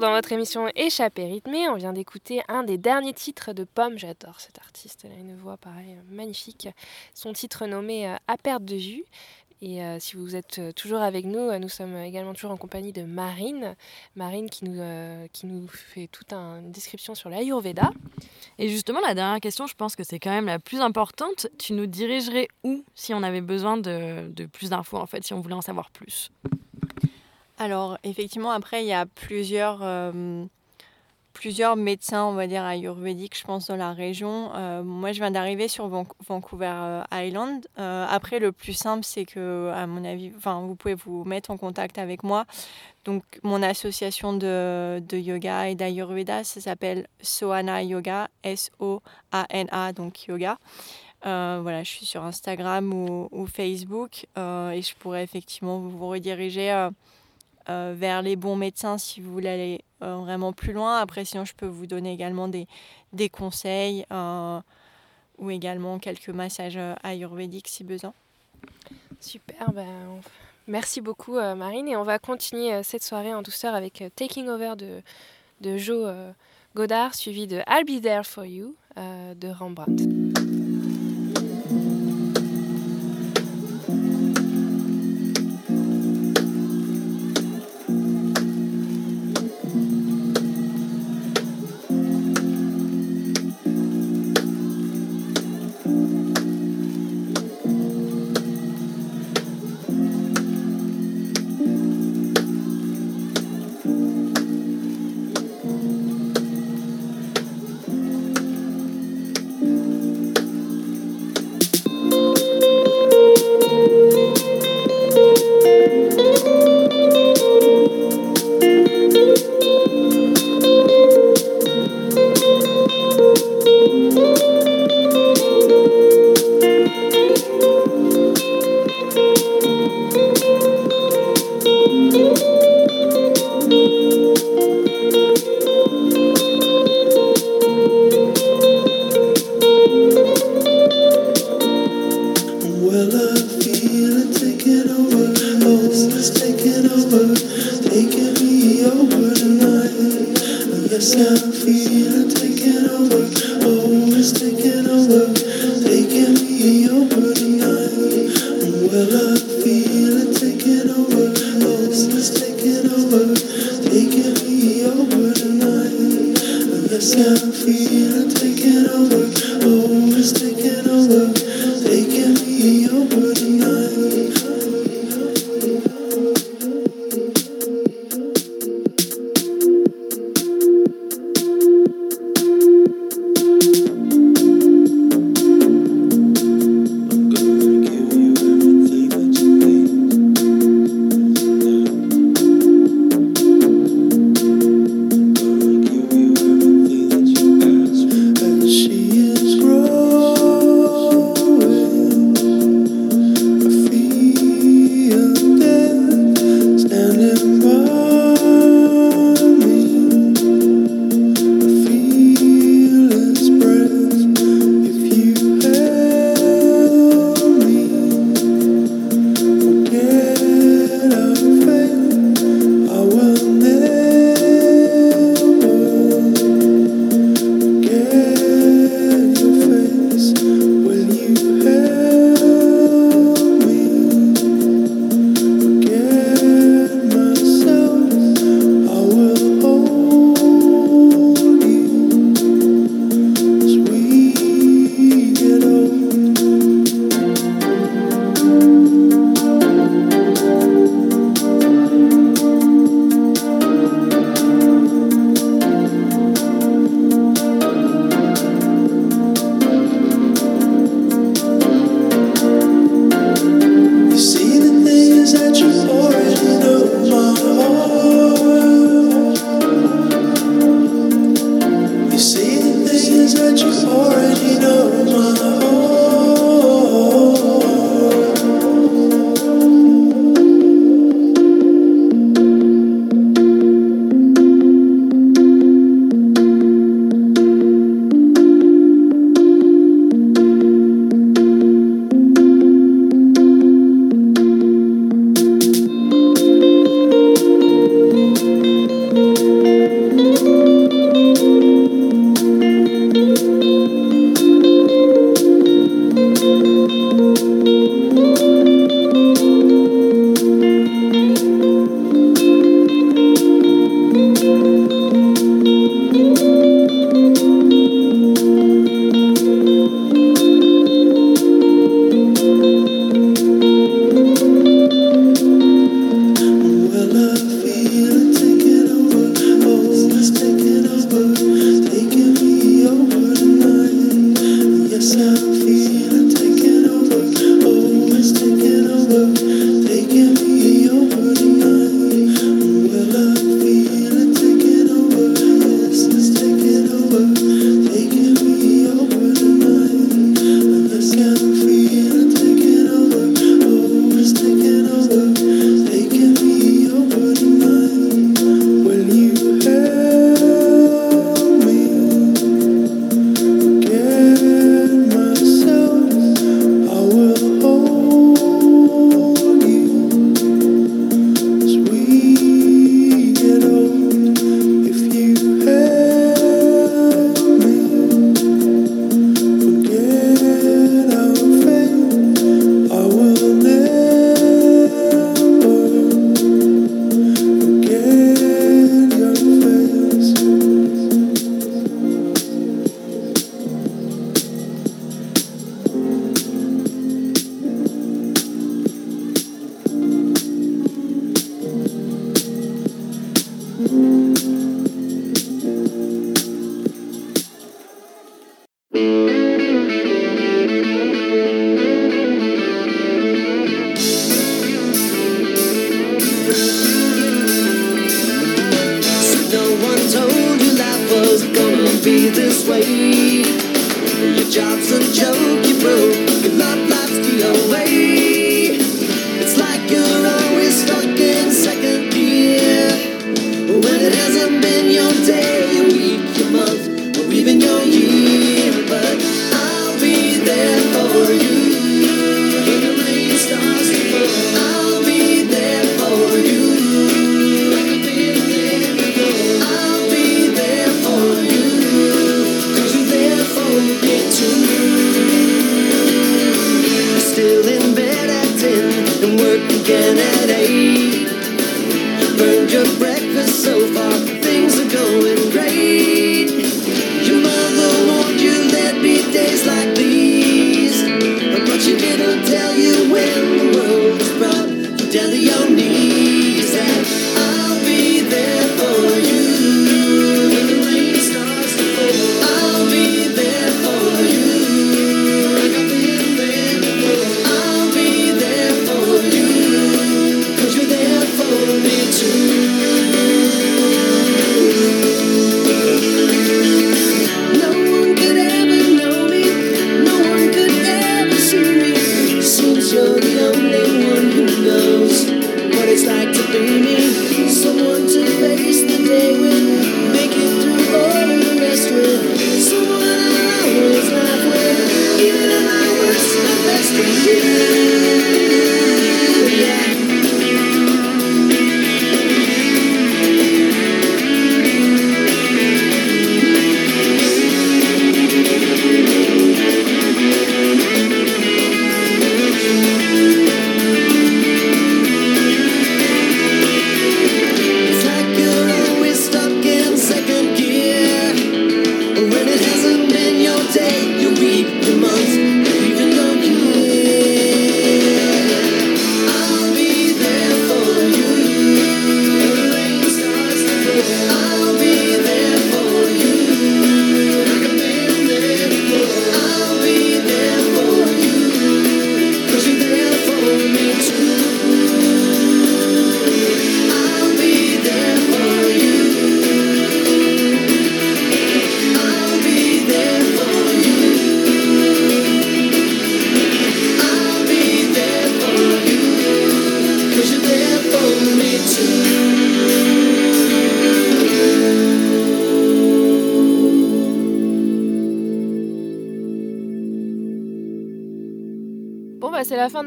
dans votre émission Échappée rythmée. On vient d'écouter un des derniers titres de Pomme. J'adore cet artiste. Elle a une voix pareil magnifique. Son titre nommé euh, À perte de vue. Et euh, si vous êtes euh, toujours avec nous, nous sommes également toujours en compagnie de Marine. Marine qui nous, qui nous fait toute un- une description sur l'Ayurveda. Et justement, la dernière question, je pense que c'est quand même la plus importante. Tu nous dirigerais où si on avait besoin de, de plus d'infos, en fait, si on voulait en savoir plus? Alors, effectivement, après, il y a plusieurs, euh, plusieurs médecins, on va dire, ayurvédiques, je pense, dans la région. Euh, moi, je viens d'arriver sur Van- Vancouver euh, Island. Après, le plus simple, c'est que, à mon avis, vous pouvez vous mettre en contact avec moi. Donc, mon association de, de yoga et d'ayurveda, ça s'appelle Sohana Yoga, S-O-A-N-A, donc yoga. Voilà, je suis sur Instagram ou, Facebook et je pourrais effectivement vous rediriger euh, vers les bons médecins si vous voulez aller euh, vraiment plus loin. Après, sinon, je peux vous donner également des, des conseils euh, ou également quelques massages ayurvédiques si besoin. Super, ben, merci beaucoup Marine. Et on va continuer cette soirée en douceur avec Taking Over de, de Joe Godard, suivi de I'll Be There For You de Rembrandt.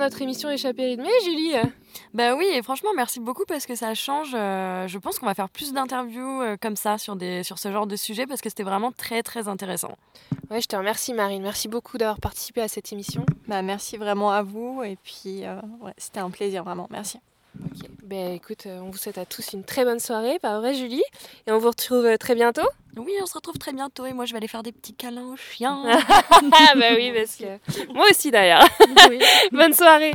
notre émission Échappée rythmée, Julie. Bah oui, et franchement, merci beaucoup parce que ça change. Euh, je pense qu'on va faire plus d'interviews euh, comme ça sur, des, sur ce genre de sujet parce que c'était vraiment très très intéressant. Ouais, je te remercie Marine. Merci beaucoup d'avoir participé à cette émission. Bah merci vraiment à vous et puis euh, ouais, c'était un plaisir vraiment. Merci. Ok. Ben, écoute, on vous souhaite à tous une très bonne soirée, pas vrai Julie? Et on vous retrouve très bientôt on se retrouve très bientôt et moi je vais aller faire des petits câlins aux chiens. Ah, bah oui, parce que moi aussi d'ailleurs. Bonne soirée.